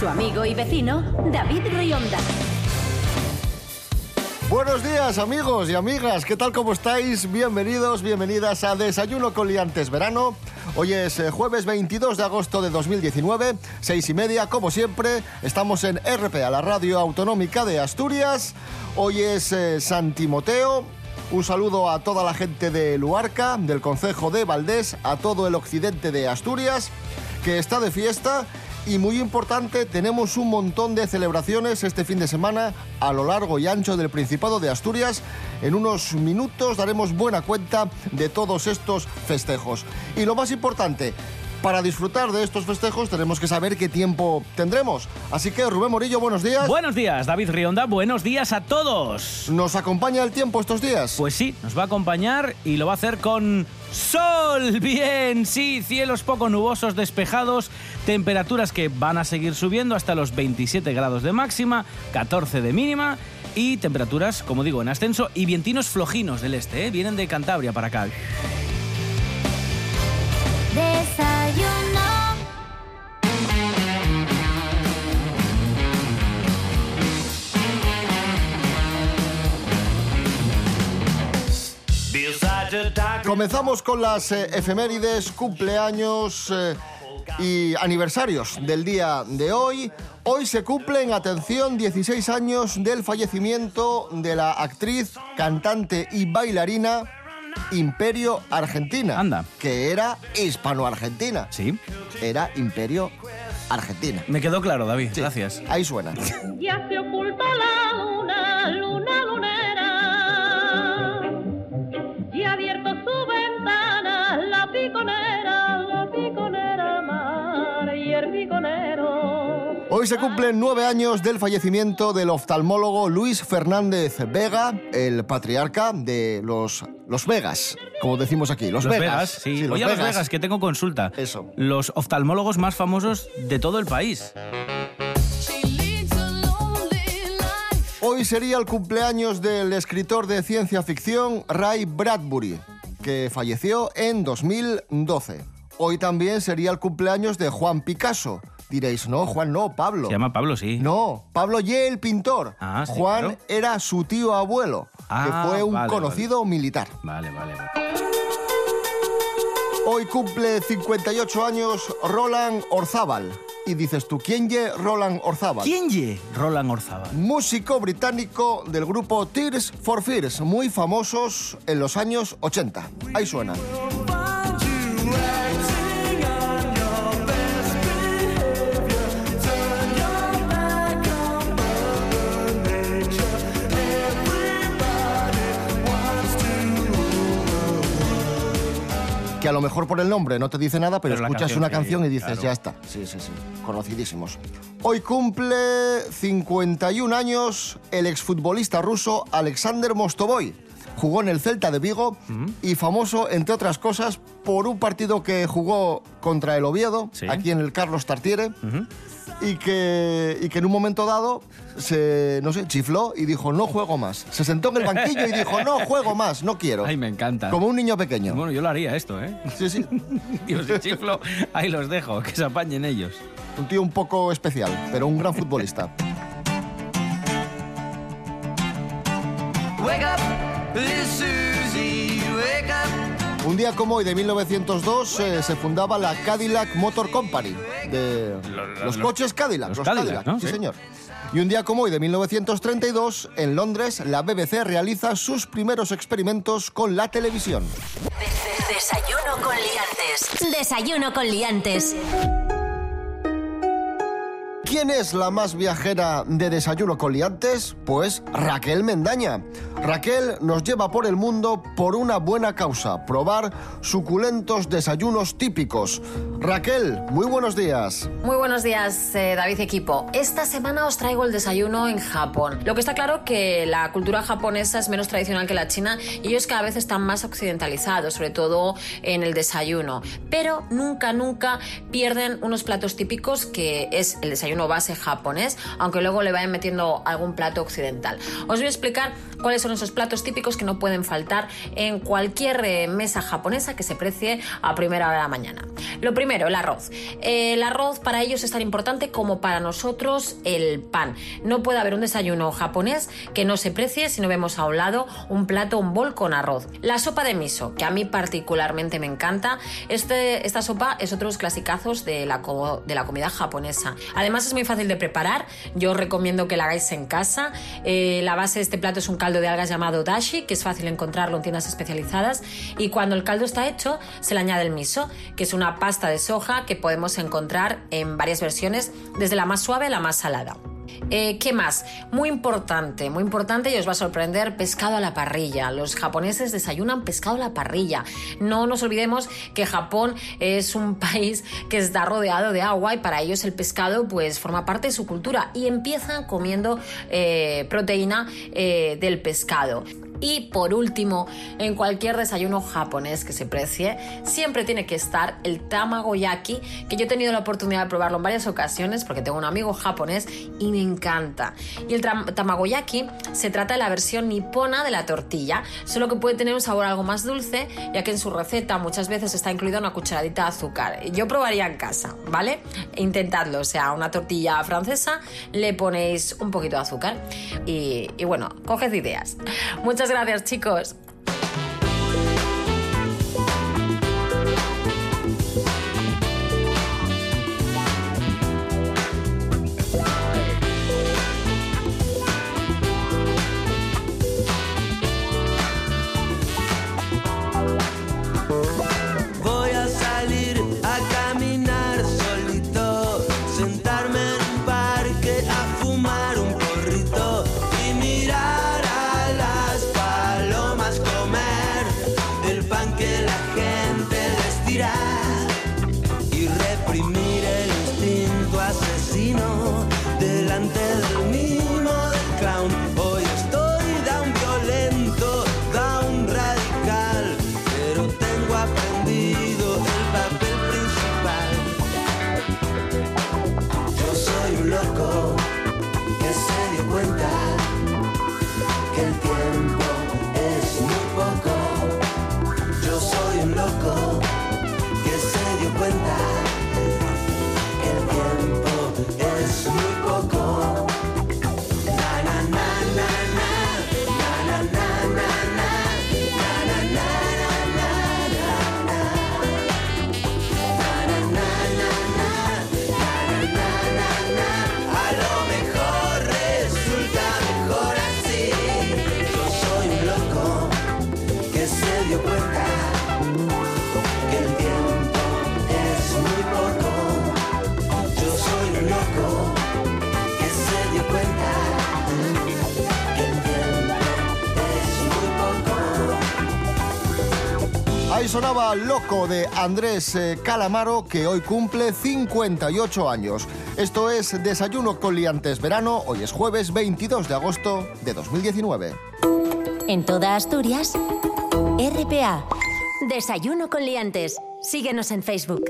Su amigo y vecino, David Rionda. Buenos días amigos y amigas, ¿qué tal cómo estáis? Bienvenidos, bienvenidas a Desayuno con Liantes Verano. Hoy es eh, jueves 22 de agosto de 2019, seis y media, como siempre. Estamos en RPA, la radio autonómica de Asturias. Hoy es eh, San Timoteo. Un saludo a toda la gente de Luarca, del Concejo de Valdés, a todo el occidente de Asturias, que está de fiesta y muy importante, tenemos un montón de celebraciones este fin de semana a lo largo y ancho del Principado de Asturias. En unos minutos daremos buena cuenta de todos estos festejos. Y lo más importante, para disfrutar de estos festejos tenemos que saber qué tiempo tendremos. Así que Rubén Morillo, buenos días. Buenos días, David Rionda, buenos días a todos. ¿Nos acompaña el tiempo estos días? Pues sí, nos va a acompañar y lo va a hacer con sol. Bien, sí, cielos poco nubosos, despejados, temperaturas que van a seguir subiendo hasta los 27 grados de máxima, 14 de mínima y temperaturas, como digo, en ascenso y vientinos flojinos del este, ¿eh? vienen de Cantabria para acá. Comenzamos con las eh, efemérides, cumpleaños eh, y aniversarios del día de hoy. Hoy se cumplen, atención, 16 años del fallecimiento de la actriz, cantante y bailarina Imperio Argentina. Anda. Que era hispano-argentina. Sí, Era Imperio Argentina. me quedó claro, David, gracias. Ahí suena. Ya se oculta la luna, luna lunera. Hoy se cumplen nueve años del fallecimiento del oftalmólogo Luis Fernández Vega, el patriarca de los, los Vegas, como decimos aquí. Los, Los Vegas, sí. los Oye, a los Vegas, que tengo consulta. Eso. Los oftalmólogos más famosos de todo el país. Hoy sería el cumpleaños del escritor de ciencia ficción Ray Bradbury, que falleció en 2012. Hoy también sería el cumpleaños de Juan Picasso. Diréis, no, Juan no, Pablo. Se llama Pablo, sí. No, Pablo Ye, el pintor. Ah, sí, Juan claro. era su tío abuelo, Ah, que fue un vale, conocido militar. Vale, vale, vale. Hoy cumple 58 años Roland Orzábal. Y dices tú, ¿quién ye Roland Orzábal? ¿Quién ye? Roland Orzaba. Músico británico del grupo Tears for Fears, muy famosos en los años 80. Ahí suena. Que a lo mejor por el nombre no te dice nada, pero, escuchas canción una sí, canción y dices, claro. ya está. Sí, sí, sí. Conocidísimos. Hoy cumple 51 años el exfutbolista ruso Alexander Mostovoy. Jugó en el Celta de Vigo y famoso, entre otras cosas, por un partido que jugó contra el Oviedo, Sí. aquí en el Carlos Tartiere, y, que, y que en un momento dado se, no sé, chifló y dijo, no juego más. Se sentó en el banquillo y dijo, no juego más, no quiero. Ay, me encanta. Como un niño pequeño. Bueno, yo lo haría esto, ¿eh? Sí, sí. Dios, si chiflo, ahí los dejo, que se apañen ellos. Un tío un poco especial, pero un gran futbolista. Wake up, up. Un día como hoy, de 1902, eh, se fundaba la Cadillac Motor Company. De los, coches Cadillac. los Los, Cadillac, Cadillac, ¿no? sí, Sí. señor. Y un día como hoy, de 1932, en Londres, la BBC realiza sus primeros experimentos con la televisión. Desayuno con liantes. Desayuno con liantes. ¿Quién es la más viajera de Desayuno con Liantes? Pues Raquel Mendaña. Raquel nos lleva por el mundo por una buena causa, probar suculentos desayunos típicos. Raquel, muy buenos días. Muy buenos días, eh, David Equipo. Esta semana os traigo el desayuno en Japón. Lo que está claro que la cultura japonesa es menos tradicional que la china y ellos cada vez están más occidentalizados, sobre todo en el desayuno. Pero nunca, nunca pierden unos platos típicos que es el desayuno base japonés, aunque luego le vayan metiendo algún plato occidental. Os voy a explicar cuáles son esos platos típicos que no pueden faltar en cualquier eh, mesa japonesa que se precie a primera hora de la mañana. Lo primero, el arroz. Eh, el arroz para ellos es tan importante como para nosotros el pan. No puede haber un desayuno japonés que no se precie si no vemos a un lado un plato, un bol con arroz. La sopa de miso, que a mí particularmente me encanta. Este, esta sopa es otro de los clasicazos de la, de la comida japonesa. Además es muy fácil de preparar. Yo recomiendo que la hagáis en casa. Eh, la base de este plato es un caldo de algas llamado dashi, que es fácil encontrarlo en tiendas especializadas. Y cuando el caldo está hecho, se le añade el miso, que es una pasta de soja que podemos encontrar en varias versiones, desde la más suave a la más salada. Eh, ¿Qué más? Muy importante, muy importante y os va a sorprender, pescado a la parrilla. Los japoneses desayunan pescado a la parrilla. No nos olvidemos que Japón es un país que está rodeado de agua y para ellos el pescado pues forma parte de su cultura y empiezan comiendo eh, proteína eh, del pescado. Y por último, en cualquier desayuno japonés que se precie, siempre tiene que estar el tamagoyaki, que yo he tenido la oportunidad de probarlo en varias ocasiones porque tengo un amigo japonés y me encanta. Y el tam- tamagoyaki se trata de la versión nipona de la tortilla, solo que puede tener un sabor algo más dulce, ya que en su receta muchas veces está incluida una cucharadita de azúcar. Yo probaría en casa, ¿vale? Intentadlo, o sea, una tortilla francesa, le ponéis un poquito de azúcar y, y bueno, coged ideas. Muchas gracias, chicos. Sonaba Loco de Andrés eh, Calamaro, que hoy cumple 58 años. Esto es Desayuno con Liantes Verano. Hoy es jueves 22 de agosto de 2019. En toda Asturias, RPA. Desayuno con liantes. Síguenos en Facebook.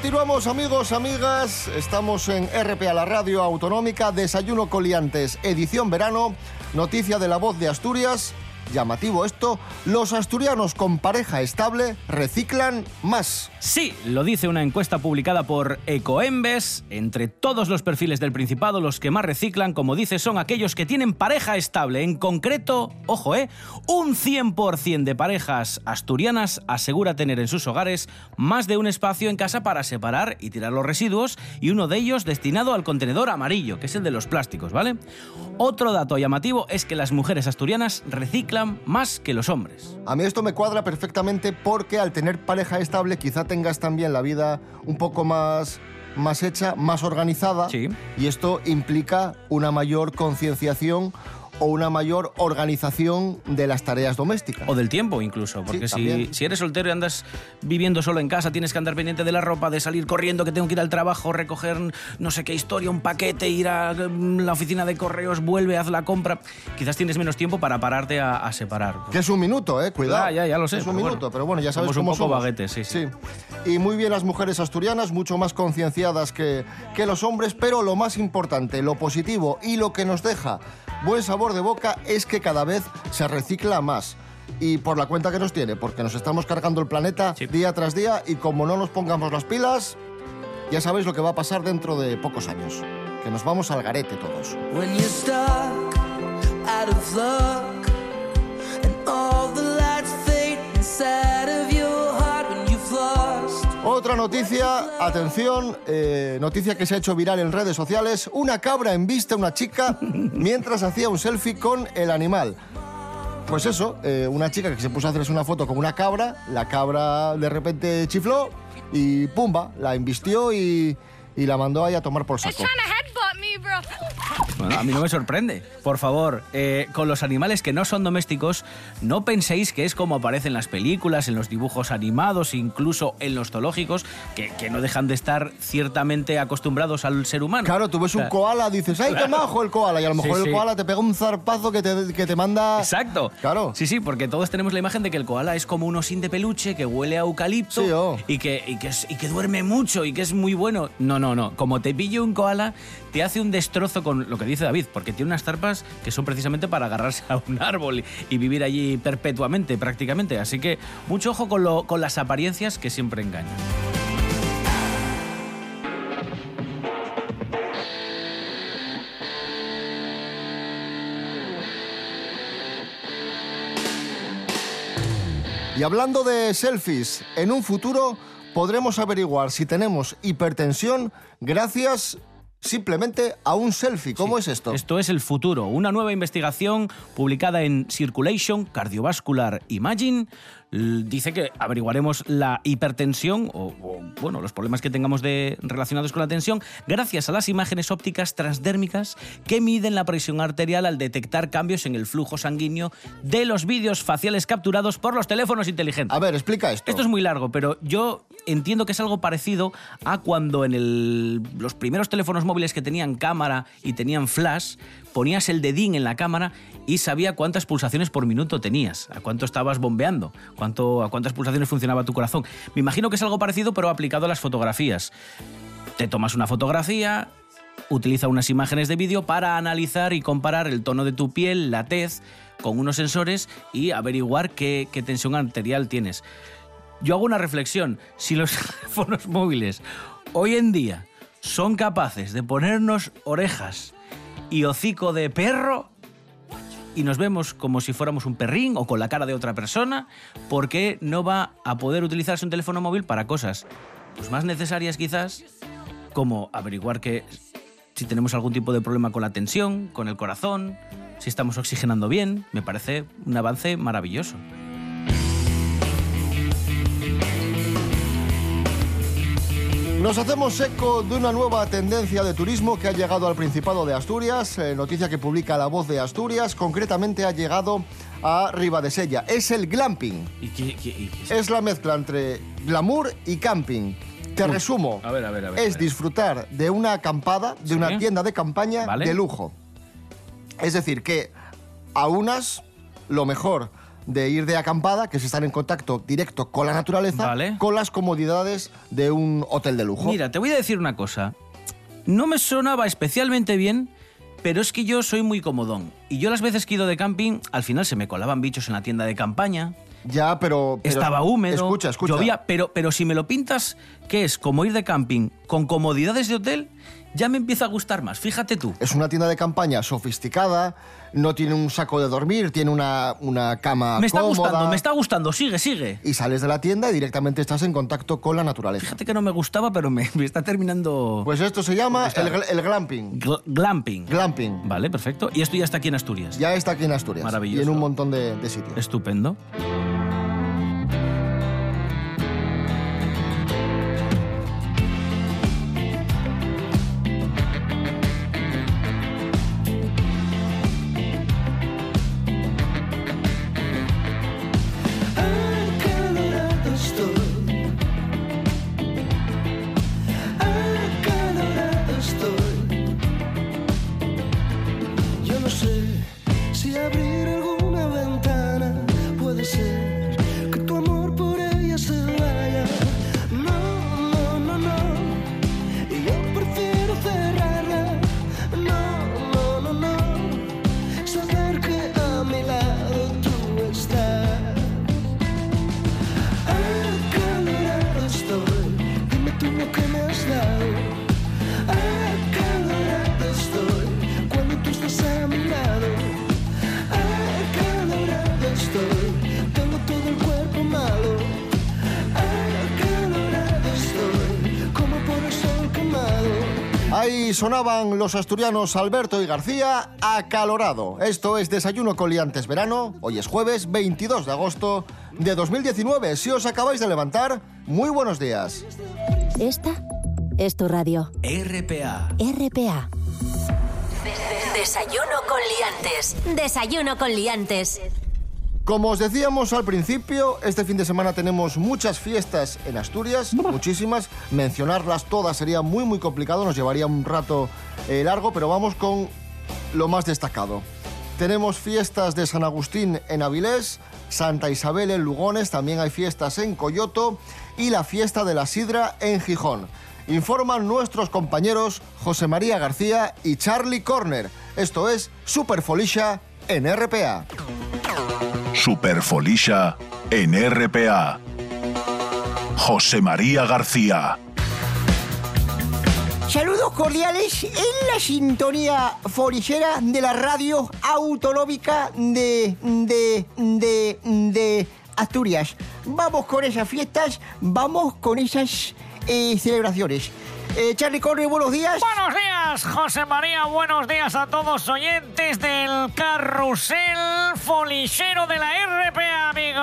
Continuamos amigos, amigas. Estamos en RPA, la radio autonómica, Desayuno Coliantes, edición verano, noticia de la voz de Asturias. Llamativo esto, los asturianos con pareja estable reciclan más. Sí, lo dice una encuesta publicada por Ecoembes. Entre todos los perfiles del Principado, los que más reciclan, como dice, son aquellos que tienen pareja estable. En concreto, ojo, ¿eh? Un 100% de parejas asturianas asegura tener en sus hogares más de un espacio en casa para separar y tirar los residuos y uno de ellos destinado al contenedor amarillo, que es el de los plásticos, ¿vale? Otro dato llamativo es que las mujeres asturianas reciclan más que los hombres. A mí esto me cuadra perfectamente porque al tener pareja estable quizá tengas también la vida un poco más, más hecha, más organizada. Sí. Y esto implica una mayor concienciación o una mayor organización de las tareas domésticas. O del tiempo incluso, porque si, si eres soltero y andas viviendo solo en casa, tienes que andar pendiente de la ropa, de salir corriendo, que tengo que ir al trabajo, recoger no sé qué historia, un paquete, ir a mm, la oficina de correos, vuelve, haz la compra. Quizás tienes menos tiempo para pararte a, a separar. Que es un minuto, ¿eh? Cuidado. Ya, ya, ya lo sé, Es un pero minuto, bueno. pero bueno, ya sabes Somos un poco somos. baguetes, sí, sí. Y muy bien las mujeres asturianas, mucho más concienciadas que, que los hombres, pero lo más importante, lo positivo y lo que nos deja buen sabor de boca es que cada vez se recicla más. Y por la cuenta que nos tiene, porque nos estamos cargando el planeta Sí. día tras día y como no nos pongamos las pilas, ya sabéis lo que va a pasar dentro de pocos años. Que nos vamos al garete todos. Noticia, atención, eh, noticia que se ha hecho viral en redes sociales. Una cabra embiste a una chica mientras hacía un selfie con el animal. Pues eso, eh, una chica que se puso a hacerse una foto con una cabra, la cabra de repente chifló y pumba, la embistió y, y la mandó ahí a tomar por saco. Bueno, a mí no me sorprende. Por favor, eh, con los animales que no son domésticos, no penséis que es como aparece en las películas, en los dibujos animados, incluso en los zoológicos, que, que no dejan de estar ciertamente acostumbrados al ser humano. Claro, tú ves un O sea, koala, dices, ¡ay, qué majo el koala! Y a lo mejor sí. el koala te pega un zarpazo que te, que te manda... Exacto. Claro. Sí, sí, porque todos tenemos la imagen de que el koala es como un osín de peluche que huele a eucalipto Sí, oh. y, que, y, que es- y que duerme mucho y que es muy bueno. No, no, no. Como te pille un koala, te hace un destrozo con lo que dice David, porque tiene unas zarpas que son precisamente para agarrarse a un árbol y, vivir allí perpetuamente, prácticamente. Así que mucho ojo con, lo- con las apariencias que siempre engañan. Y hablando de selfies, en un futuro podremos averiguar si tenemos hipertensión gracias simplemente a un selfie. ¿Cómo es esto? Esto es el futuro. Una nueva investigación publicada en Circulation Cardiovascular Imagine dice que averiguaremos la hipertensión o, o, bueno, los problemas que tengamos de, relacionados con la tensión gracias a las imágenes ópticas transdérmicas que miden la presión arterial al detectar cambios en el flujo sanguíneo de los vídeos faciales capturados por los teléfonos inteligentes. A ver, explica esto. Esto es muy largo, pero yo entiendo que es algo parecido a cuando en el- los primeros teléfonos móviles que tenían cámara y tenían flash, ponías el dedín en la cámara y sabía cuántas pulsaciones por minuto tenías, a cuánto estabas bombeando, cuánto, a cuántas pulsaciones funcionaba tu corazón. Me imagino que es algo parecido, pero aplicado a las fotografías. Te tomas una fotografía, utiliza unas imágenes de vídeo para analizar y comparar el tono de tu piel, la tez, con unos sensores y averiguar qué, qué tensión arterial tienes. Yo hago una reflexión. Si los teléfonos móviles hoy en día son capaces de ponernos orejas y hocico de perro y nos vemos como si fuéramos un perrín o con la cara de otra persona, ¿por qué no va a poder utilizarse un teléfono móvil para cosas pues, más necesarias quizás, como averiguar que si tenemos algún tipo de problema con la tensión, con el corazón, si estamos oxigenando bien? Me parece un avance maravilloso. Nos hacemos eco de una nueva tendencia de turismo que ha llegado al Principado de Asturias, eh, noticia que publica La Voz de Asturias, concretamente ha llegado a Ribadesella. Es el glamping. ¿Y qué- qué- y qué es? Es la mezcla entre glamour y camping. Te resumo. a ver, a ver, a ver, Es disfrutar de una acampada, de Sí. una tienda de campaña Vale. de lujo. Es decir, que aunas lo mejor de ir de acampada, que es estar en contacto directo con la naturaleza, Vale. con las comodidades de un hotel de lujo. Mira, te voy a decir una cosa. No me sonaba especialmente bien, pero es que yo soy muy comodón. Y yo las veces que he ido de camping, al final se me colaban bichos en la tienda de campaña. Ya, pero, pero- estaba húmedo, Escucha, escucha. llovía, pero, pero si me lo pintas, que es como ir de camping con comodidades de hotel, ya me empieza a gustar más, fíjate tú. Es una tienda de campaña sofisticada, no tiene un saco de dormir, tiene una, una cama Me está cómoda. gustando, me está gustando, sigue, sigue. Y sales de la tienda y directamente estás en contacto con la naturaleza. Fíjate que no me gustaba, pero me, me está terminando... Pues esto se llama el, gl- el glamping. Gl- glamping. Glamping. Vale, perfecto. Y esto ya está aquí en Asturias. Ya está aquí en Asturias. Maravilloso. Y en un montón de, de sitios. Estupendo. Sonaban los asturianos Alberto y García acalorado. Esto es Desayuno con Liantes Verano. Hoy es jueves 22 de agosto de 2019. Si os acabáis de levantar, muy buenos días. Esta es tu radio. RPA. RPA. Desayuno con liantes. Desayuno con liantes. Como os decíamos al principio, este fin de semana tenemos muchas fiestas en Asturias, muchísimas. Mencionarlas todas sería muy muy complicado, nos llevaría un rato eh, largo, pero vamos con lo más destacado. Tenemos fiestas de San Agustín en Avilés, Santa Isabel en Lugones, también hay fiestas en Coyoto y la fiesta de la Sidra en Gijón. Informan nuestros compañeros José María García y Charlie Corner. Esto es Superfolisha en RPA. Superfolisha en RPA. José María García. Saludos cordiales en la sintonía forillera de la radio autonómica de, de, de, de Asturias. Vamos con esas fiestas, vamos con esas eh, celebraciones. Eh, Charlie Corre, buenos días. Buenos días, José María. Buenos días a todos oyentes del carrusel folichero de la RPA, amigo.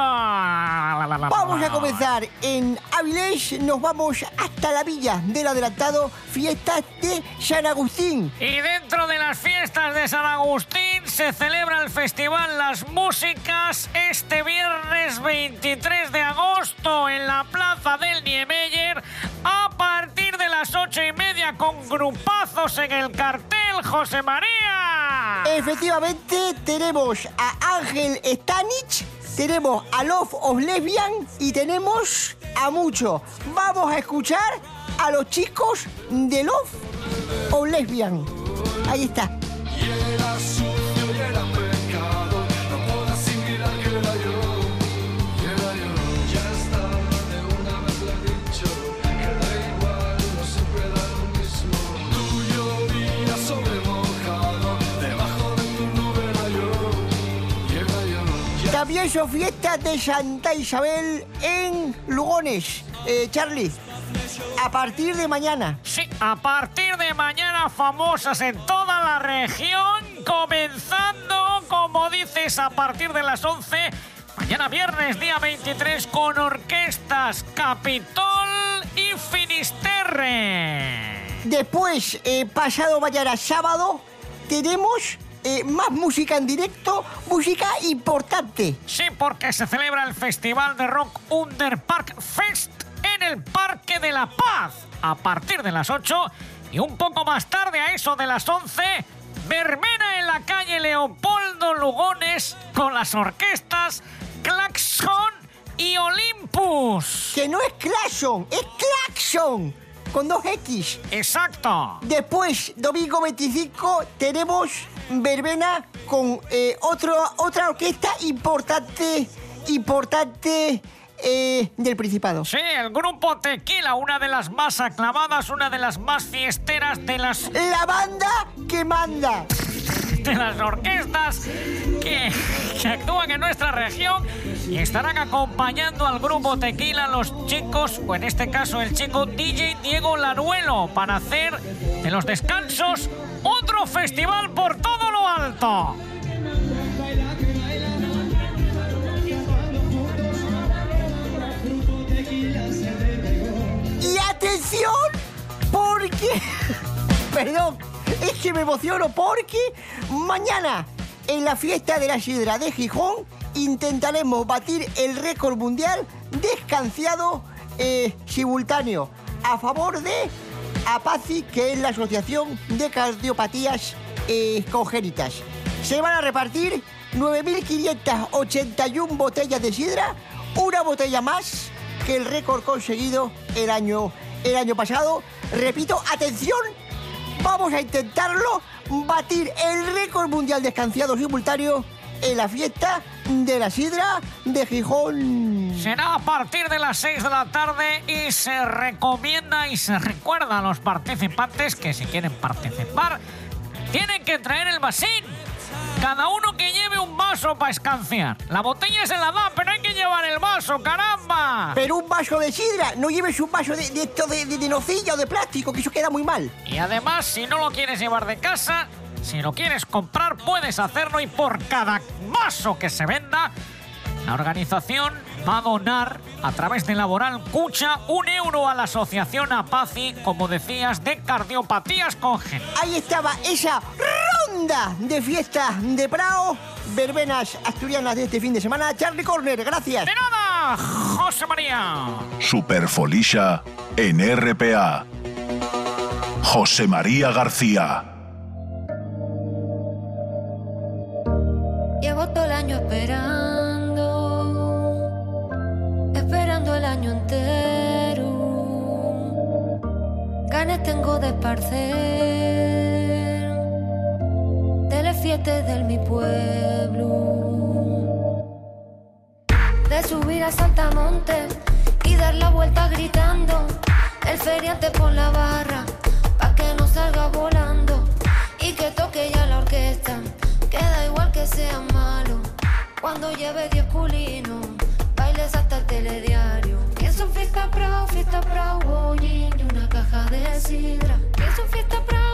Vamos a comenzar en Avilés, nos vamos hasta la villa del adelantado, fiestas de San Agustín. Y dentro de las fiestas de San Agustín se celebra el festival Las Músicas este viernes 23 de agosto en la plaza del Niemeyer a partir de las ocho y media con grupazos en el cartel, José María. Efectivamente, tenemos a Ángel Stanich, tenemos a Love of Lesbian y tenemos a Mucho. Vamos a escuchar a los chicos de Love of Lesbian. Ahí está. Son fiestas de Santa Isabel en Lugones. Eh, Charlie, a partir de mañana. Sí, a partir de mañana famosas en toda la región, comenzando, como dices, a partir de las 11, mañana viernes, día 23, con orquestas Capitol y Finisterre. Después, eh, pasado mañana sábado, tenemos eh, más música en directo, música importante. Sí, porque se celebra el Festival de Rock Under Park Fest en el Parque de la Paz a partir de las 8 y un poco más tarde, a eso de las 11, verbena en la calle Leopoldo Lugones con las orquestas Claxon y Olympus. Que no es Claxon, es Claxon, con dos X. Exacto. Después, domingo 25, tenemos verbena con eh, otro, otra orquesta importante, importante eh, del Principado. Sí, el grupo Tequila, una de las más aclamadas, una de las más fiesteras de las, La banda que manda. De las orquestas que, actúan en nuestra región y estarán acompañando al grupo Tequila los chicos, o en este caso el chico DJ Diego Laruelo, para hacer de los descansos otro festival por todo lo alto. Y atención, porque... Perdón, es que me emociono porque mañana en la fiesta de la sidra de Gijón intentaremos batir el récord mundial de escanciado eh, simultáneo a favor de APACI, que es la Asociación de Cardiopatías eh, Congénitas. Se van a repartir 9.581 botellas de sidra, una botella más que el récord conseguido el año, el año pasado. Repito, atención, vamos a intentarlo, batir el récord mundial de escanciado simultáneo en la fiesta de la sidra de Gijón. Será a partir de las 6 de la tarde y se recomienda y se recuerda a los participantes que si quieren participar tienen que traer el vasín. Cada uno vaso para escanciar. La botella se la da, pero hay que llevar el vaso, caramba. Pero un vaso de sidra, no lleves un vaso de, de esto de, de, de nocilla o de plástico, que eso queda muy mal. Y además, si no lo quieres llevar de casa, si lo quieres comprar, puedes hacerlo y por cada vaso que se venda, la organización va a donar a través de Laboral Cucha un euro a la asociación APACI, como decías, de cardiopatías congénitas. Ahí estaba esa ronda de fiesta de Prado, verbenas asturianas de este fin de semana. Charlie Corner, gracias. ¡De nada, José María! Superfolisha en RPA. José María García. Tengo de esparcer de del mi pueblo, de subir a Saltamonte y dar la vuelta gritando. El feriante por la barra, pa' que no salga volando y que toque ya la orquesta. Queda igual que sea malo cuando lleve 10 culinos, bailes hasta el telediario. Pienso en fiesta prao, fiesta prao, bollín y una caja de sidra. Pienso en fiesta prao,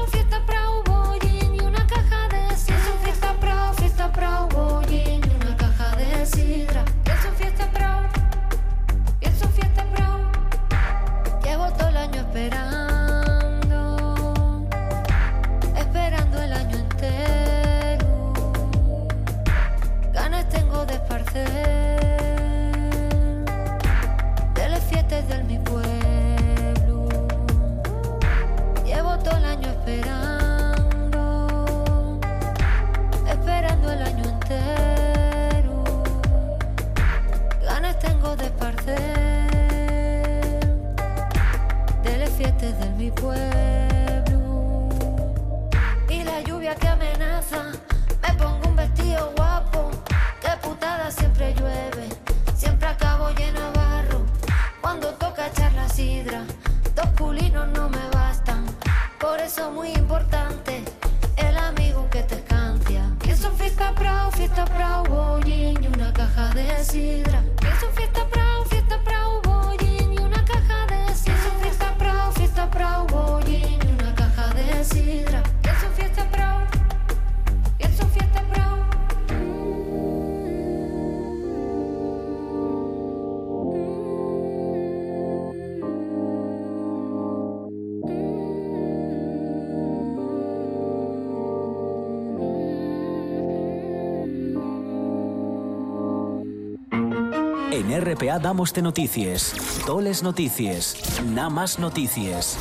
En RPA damos noticias, toles noticias, nada más noticias.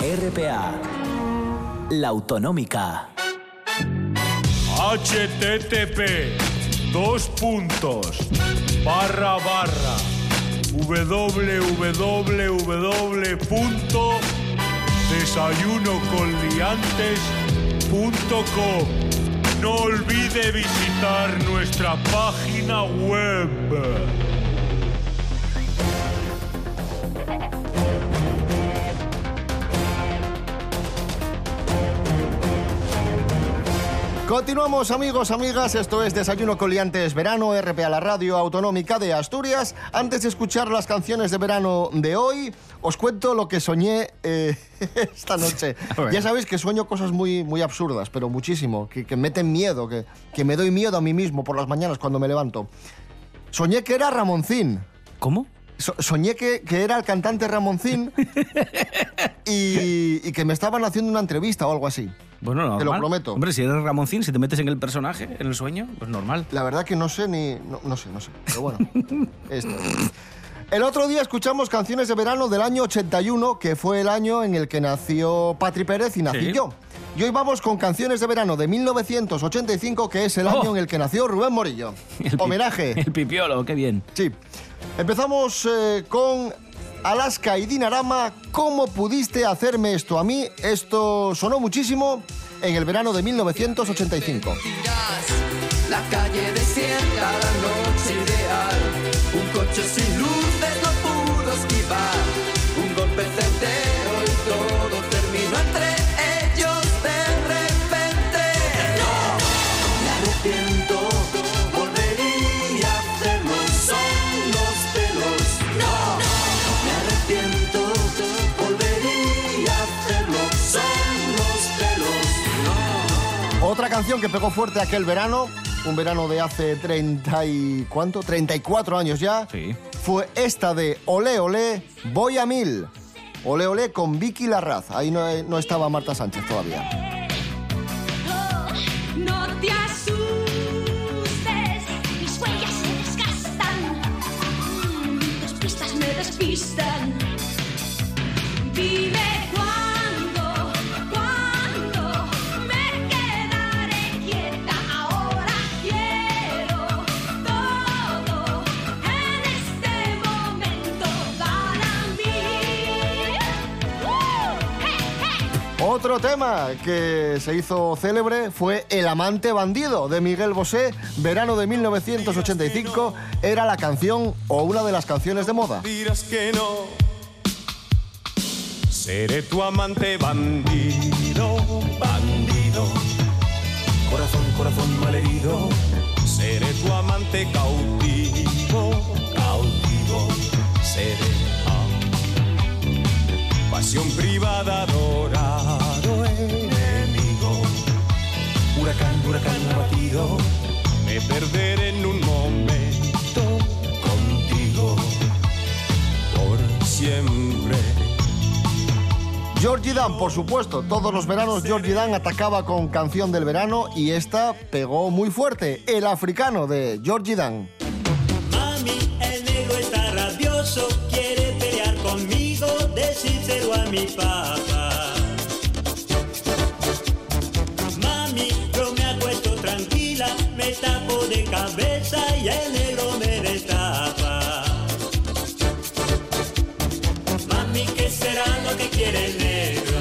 RPA, la autonómica. http dos puntos barra barra www.desayunoconliantes.com No olvide visitar nuestra página web. Continuamos amigos, amigas, esto es Desayuno Coliantes Verano, RPA, la radio autonómica de Asturias. Antes de escuchar las canciones de verano de hoy, os cuento lo que soñé eh, esta noche. A. Ya sabéis que sueño cosas muy, muy absurdas, pero muchísimo, que, que meten miedo, que, que me doy miedo a mí mismo por las mañanas cuando me levanto. Soñé que era Ramoncín. ¿Cómo? So- soñé que, que era el cantante Ramoncín y, y que me estaban haciendo una entrevista o algo así. Bueno, normal. Te lo prometo. Hombre, si eres Ramoncín, si te metes en el personaje, en el sueño, pues normal. La verdad que no sé ni... No, no sé, no sé. Pero bueno. esto. El otro día escuchamos canciones de verano del año 81, que fue el año en el que nació Patri Pérez y nací Sí. yo. Y hoy vamos con canciones de verano de 1985, que es el año Oh. en el que nació Rubén Morillo. El Homenaje. El pipiolo, qué bien. Sí. Empezamos eh, con Alaska y Dinarama. ¿Cómo pudiste hacerme esto a mí? Esto sonó muchísimo en el verano de 1985. La calle desierta, la noche ideal. Un coche sin luces canción que pegó fuerte aquel verano, un verano de hace 30 y... ¿cuánto? 34 años ya. Sí. Fue esta de Olé Olé, voy a mil. Olé Olé con Vicky Larraz. Ahí no, no estaba Marta Sánchez todavía. Pistas me despistan. Otro tema que se hizo célebre fue El amante bandido de Miguel Bosé, verano de 1985. Era la canción o una de las canciones de moda. Dirás que no. Seré tu amante bandido, bandido. Corazón, corazón malherido. Seré tu amante cautivo, cautivo. Seré ah, pasión privada, adorado Huracán, abatido. Me perderé en un momento contigo por siempre. Georgie Dan, por supuesto, todos los veranos Georgie Dan atacaba con canción del verano y esta pegó muy fuerte, El africano de Georgie Dan. Mami, el negro está rabioso, quiere pelear conmigo, decírselo a mi papá. Tapo de cabeza y el negro me destapa. Mami, ¿qué será lo que quiere el negro?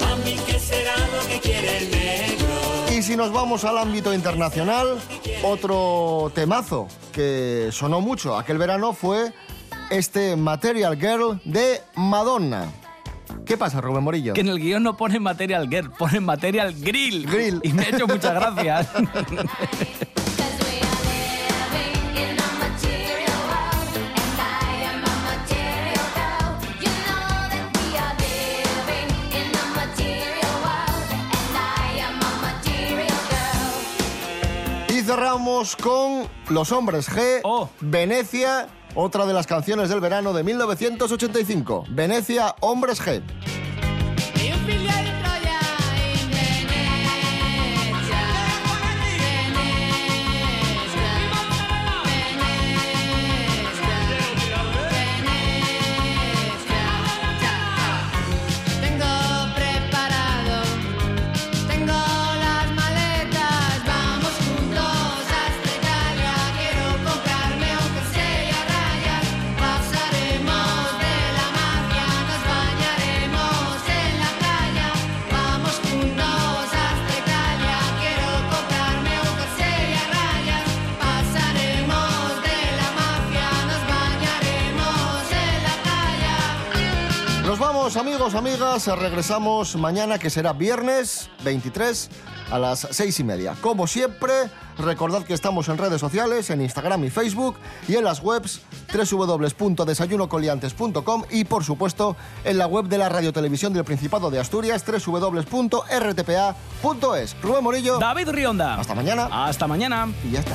Mami, ¿qué será lo que quiere el negro? Y si nos vamos al ámbito internacional, otro temazo que sonó mucho aquel verano fue este Material Girl de Madonna. ¿Qué pasa, Rubén Morillo? Que en el guion no pone Material Girl, pone Material Grill. Grill. Y me ha hecho muchas gracias. Y cerramos con Los Hombres G, Oh. Venecia, otra de las canciones del verano de 1985. Venecia, Hombres G. vamos, amigos, amigas. Regresamos mañana, que será viernes 23, a las seis y media. Como siempre, recordad que estamos en redes sociales, en Instagram y Facebook, y en las webs www.desayunocoliantes.com y, por supuesto, en la web de la Radiotelevisión del Principado de Asturias, www.rtpa.es. Rubén Morillo. David Rionda. Hasta mañana. Hasta mañana. Y ya está.